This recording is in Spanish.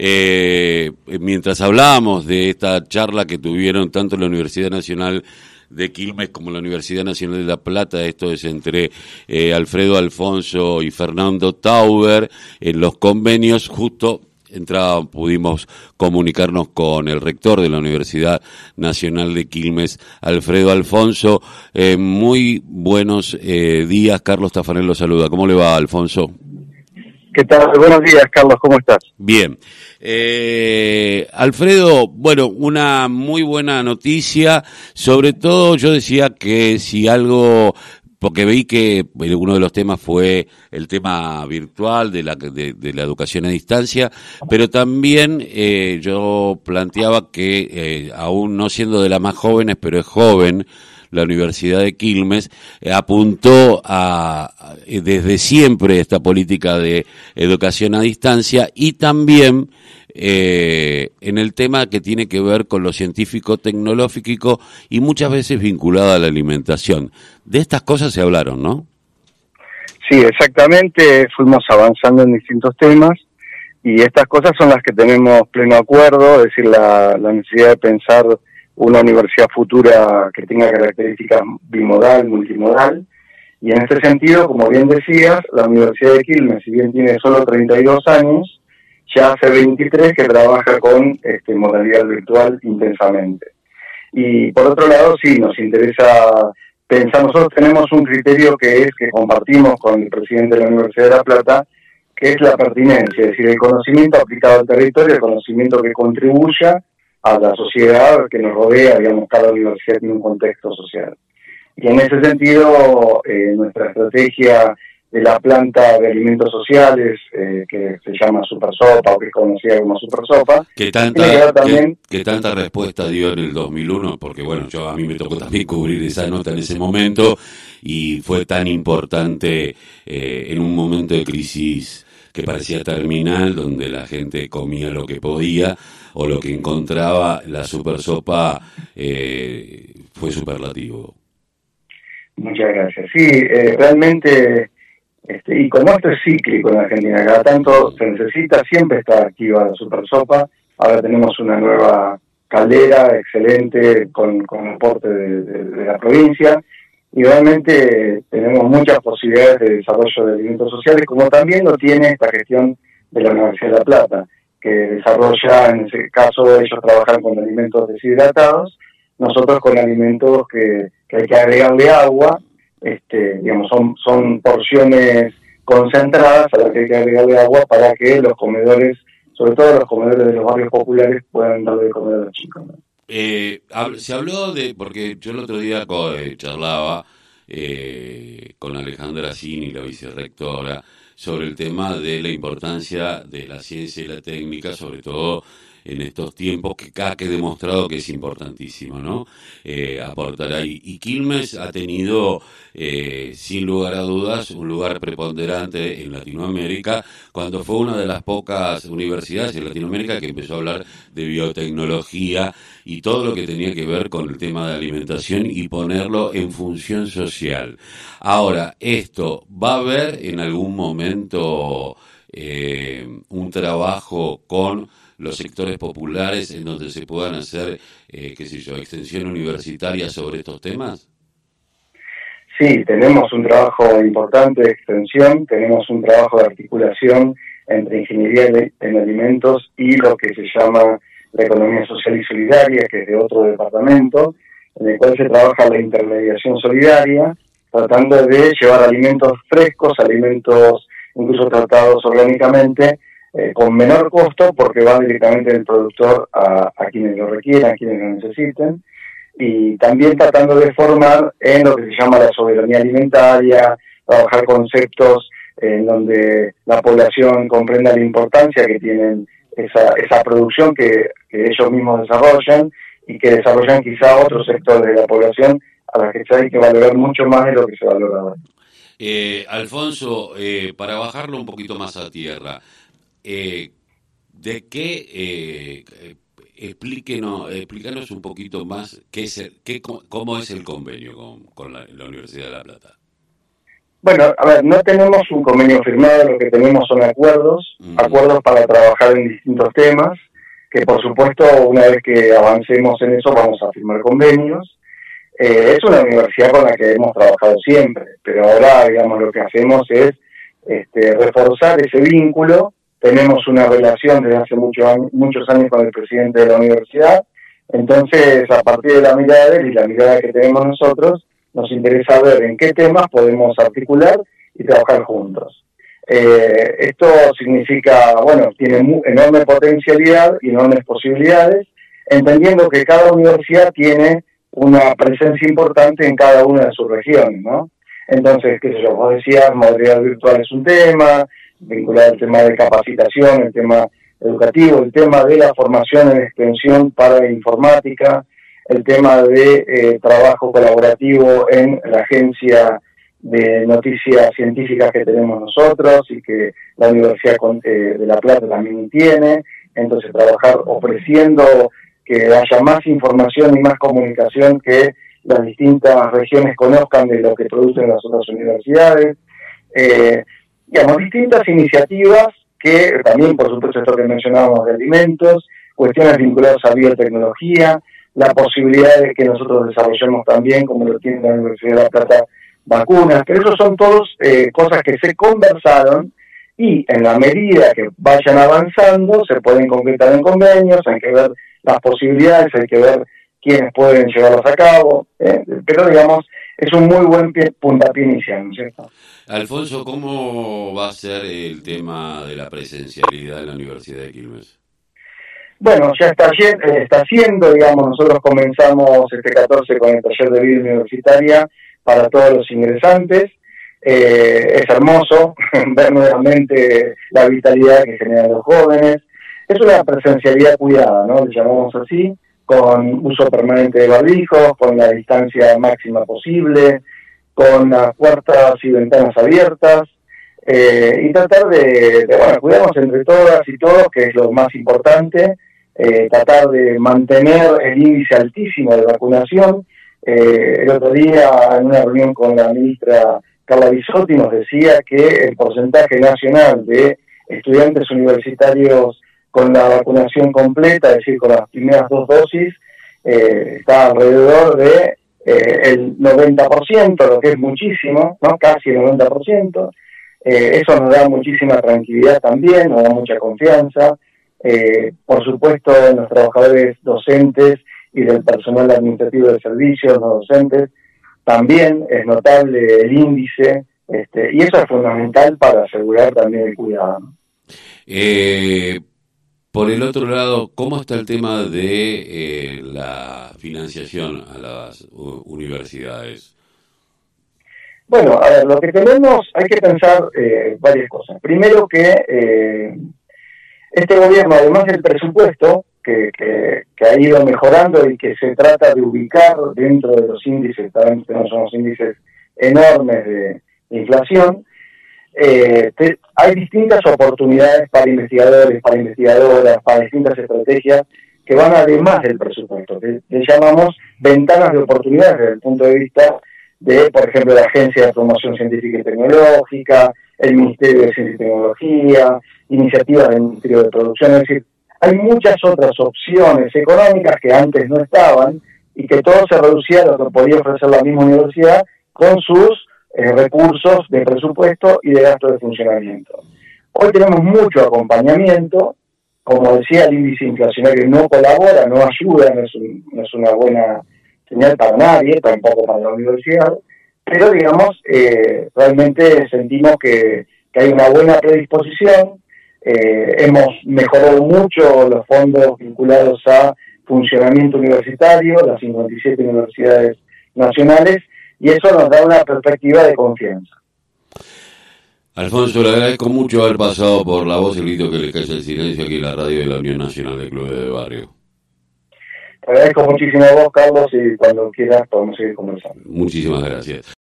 Eh, mientras hablábamos de esta charla que tuvieron tanto la Universidad Nacional de Quilmes como la Universidad Nacional de La Plata, esto es entre eh, Alfredo Alfonso y Fernando Tauber, en los convenios justo entrada pudimos comunicarnos con el rector de la Universidad Nacional de Quilmes, Alfredo Alfonso. Eh, muy buenos eh, días, Carlos Tafanel lo saluda. ¿Cómo le va, Alfonso? ¿Qué tal? Buenos días, Carlos, ¿cómo estás? Bien. Eh, Alfredo, bueno, una muy buena noticia. Sobre todo, yo decía que si algo porque vi que uno de los temas fue el tema virtual de la, de, la educación a distancia, pero también eh, yo planteaba que, eh, aún no siendo de las más jóvenes, pero es joven, la Universidad de Quilmes eh, apuntó a, desde siempre esta política de educación a distancia y también eh, en el tema que tiene que ver con lo científico tecnológico y muchas veces vinculado a la alimentación. De estas cosas se hablaron, ¿no? Sí, exactamente, fuimos avanzando en distintos temas y estas cosas son las que tenemos pleno acuerdo, es decir, la, necesidad de pensar una universidad futura que tenga características bimodal, multimodal, y en este sentido, como bien decías, la Universidad de Quilmes, si bien tiene solo 32 años, ya hace 23 que trabaja con este, modalidad virtual intensamente. Y por otro lado, sí, nos interesa pensar, nosotros tenemos un criterio que es que compartimos con el presidente de la Universidad de La Plata, que es la pertinencia, es decir, el conocimiento aplicado al territorio, el conocimiento que contribuya a la sociedad que nos rodea, digamos, cada universidad tiene un contexto social. Y en ese sentido, eh, nuestra estrategia de la planta de alimentos sociales eh, que se llama Super Sopa o que es conocida como Super Sopa. ¿Qué tanta, también... tanta respuesta dio en el 2001? Porque bueno, yo a mí me tocó también cubrir esa nota en ese momento y fue tan importante eh, en un momento de crisis que parecía terminal, donde la gente comía lo que podía o lo que encontraba, la super sopa eh, fue superlativo. Muchas gracias. Sí, realmente este, y como esto es cíclico en Argentina, cada tanto se necesita, siempre está activa la Super Sopa. Ahora tenemos una nueva caldera excelente con, con aporte de, la provincia y realmente tenemos muchas posibilidades de desarrollo de alimentos sociales, como también lo tiene esta gestión de la Universidad de La Plata, que desarrolla, en ese caso ellos trabajan con alimentos deshidratados, nosotros con alimentos que, que hay que agregarle agua este, digamos, son, son porciones concentradas a las que hay que agregarle agua para que los comedores, sobre todo los comedores de los barrios populares, puedan darle de comer a los chicos. Eh, se habló de, porque yo el otro día eh, charlaba eh, con Alejandra Cini, la vicerrectora, sobre el tema de la importancia de la ciencia y la técnica, sobre todo en estos tiempos que cada que demostrado que es importantísimo, ¿no? Eh, aportar ahí. Y Quilmes ha tenido, eh, sin lugar a dudas, un lugar preponderante en Latinoamérica, cuando fue una de las pocas universidades en Latinoamérica que empezó a hablar de biotecnología y todo lo que tenía que ver con el tema de alimentación y ponerlo en función social. Ahora, esto va a haber en algún momento eh, un trabajo con los sectores populares en donde se puedan hacer, eh, qué sé yo, extensión universitaria sobre estos temas? Sí, tenemos un trabajo importante de extensión, tenemos un trabajo de articulación entre ingeniería en alimentos y lo que se llama la economía social y solidaria, que es de otro departamento, en el cual se trabaja la intermediación solidaria, tratando de llevar alimentos frescos, alimentos incluso tratados orgánicamente, eh, con menor costo porque va directamente del productor a, quienes lo requieran, a quienes lo necesiten, y también tratando de formar en lo que se llama la soberanía alimentaria, trabajar conceptos en donde la población comprenda la importancia que tienen esa, esa producción que, ellos mismos desarrollan y que desarrollan quizá otros sectores de la población a las que se hay que valorar mucho más de lo que se valora. Eh, Alfonso, eh, para bajarlo un poquito más a tierra, eh, de qué, eh, explíquenos, explícanos un poquito más qué es qué, cómo es el convenio con, la, Universidad de La Plata. Bueno, a ver, no tenemos un convenio firmado, lo que tenemos son acuerdos, acuerdos para trabajar en distintos temas, que por supuesto una vez que avancemos en eso vamos a firmar convenios. Eh, es una universidad con la que hemos trabajado siempre, pero ahora, digamos, lo que hacemos es este, reforzar ese vínculo. Tenemos una relación desde hace muchos años, muchos años con el presidente de la universidad, entonces a partir de la mirada de él y la mirada que tenemos nosotros, nos interesa ver en qué temas podemos articular y trabajar juntos. Eh, esto significa, bueno, tiene enorme potencialidad y enormes posibilidades, entendiendo que cada universidad tiene una presencia importante en cada una de sus regiones, ¿no? Entonces, qué sé yo, vos decías, modalidad virtual es un tema, vinculado al tema de capacitación, el tema educativo, el tema de la formación en extensión para informática, el tema de eh, trabajo colaborativo en la agencia de noticias científicas que tenemos nosotros y que la Universidad eh, de La Plata también tiene. Entonces, trabajar ofreciendo que haya más información y más comunicación que las distintas regiones conozcan de lo que producen las otras universidades. Eh, digamos, distintas iniciativas que también, por supuesto, esto que mencionábamos de alimentos, cuestiones vinculadas a biotecnología, la posibilidad de que nosotros desarrollemos también, como lo tiene la Universidad de La Plata, vacunas, pero eso son todos eh, cosas que se conversaron y en la medida que vayan avanzando se pueden concretar en convenios, hay que ver las posibilidades, hay que ver quiénes pueden llevarlos a cabo, eh, pero digamos, es un muy buen pie, puntapié inicial, ¿no es cierto? Alfonso, ¿cómo va a ser el tema de la presencialidad en la Universidad de Quilmes? Bueno, ya está, eh, está haciendo, digamos, nosotros comenzamos este 14 con el taller de vida universitaria para todos los ingresantes. Eh, es hermoso ver nuevamente la vitalidad que generan los jóvenes. Es una presencialidad cuidada, ¿no? Le llamamos así, con uso permanente de barbijos, con la distancia máxima posible, con las puertas y ventanas abiertas, eh, y tratar de, bueno, cuidarnos entre todas y todos, que es lo más importante, eh, tratar de mantener el índice altísimo de vacunación. Eh, el otro día, en una reunión con la ministra Carla Bisotti, nos decía que el porcentaje nacional de estudiantes universitarios con la vacunación completa, es decir, con las primeras dos dosis, eh, está alrededor de el 90%, lo que es muchísimo, ¿no? casi el 90%. eso nos da muchísima tranquilidad también, nos da mucha confianza. Eh, por supuesto, en los trabajadores docentes y del personal administrativo de servicios, los docentes, también es notable el índice, este, y eso es fundamental para asegurar también el cuidado. Eh, por el otro lado, ¿cómo está el tema de eh, la financiación a las universidades? Bueno, a ver, lo que tenemos, hay que pensar varias cosas. Primero que este gobierno, además del presupuesto, que, ha ido mejorando y que se trata de ubicar dentro de los índices, también tenemos unos índices enormes de, inflación, eh, hay distintas oportunidades para investigadores, para investigadoras, para distintas estrategias que van además del presupuesto, que le llamamos ventanas de oportunidades desde el punto de vista de, por ejemplo, la Agencia de Promoción Científica y Tecnológica, el Ministerio de Ciencia y Tecnología, iniciativas del Ministerio de Producción, es decir, hay muchas otras opciones económicas que antes no estaban y que todo se reducía a lo que podía ofrecer la misma universidad con sus eh, recursos de presupuesto y de gasto de funcionamiento. Hoy tenemos mucho acompañamiento, como decía, el índice inflacionario no colabora, no ayuda, no es, una buena señal para nadie, tampoco para la universidad, pero digamos, eh, realmente sentimos que, hay una buena predisposición, eh, hemos mejorado mucho los fondos vinculados a funcionamiento universitario, las 57 universidades nacionales, y eso nos da una perspectiva de confianza. Alfonso, le agradezco mucho haber pasado por la voz y el grito que le cae el silencio aquí en la radio de la Unión Nacional de Clubes de Barrio. Te agradezco muchísimo a vos, Carlos, y cuando quieras podemos seguir conversando. Muchísimas gracias.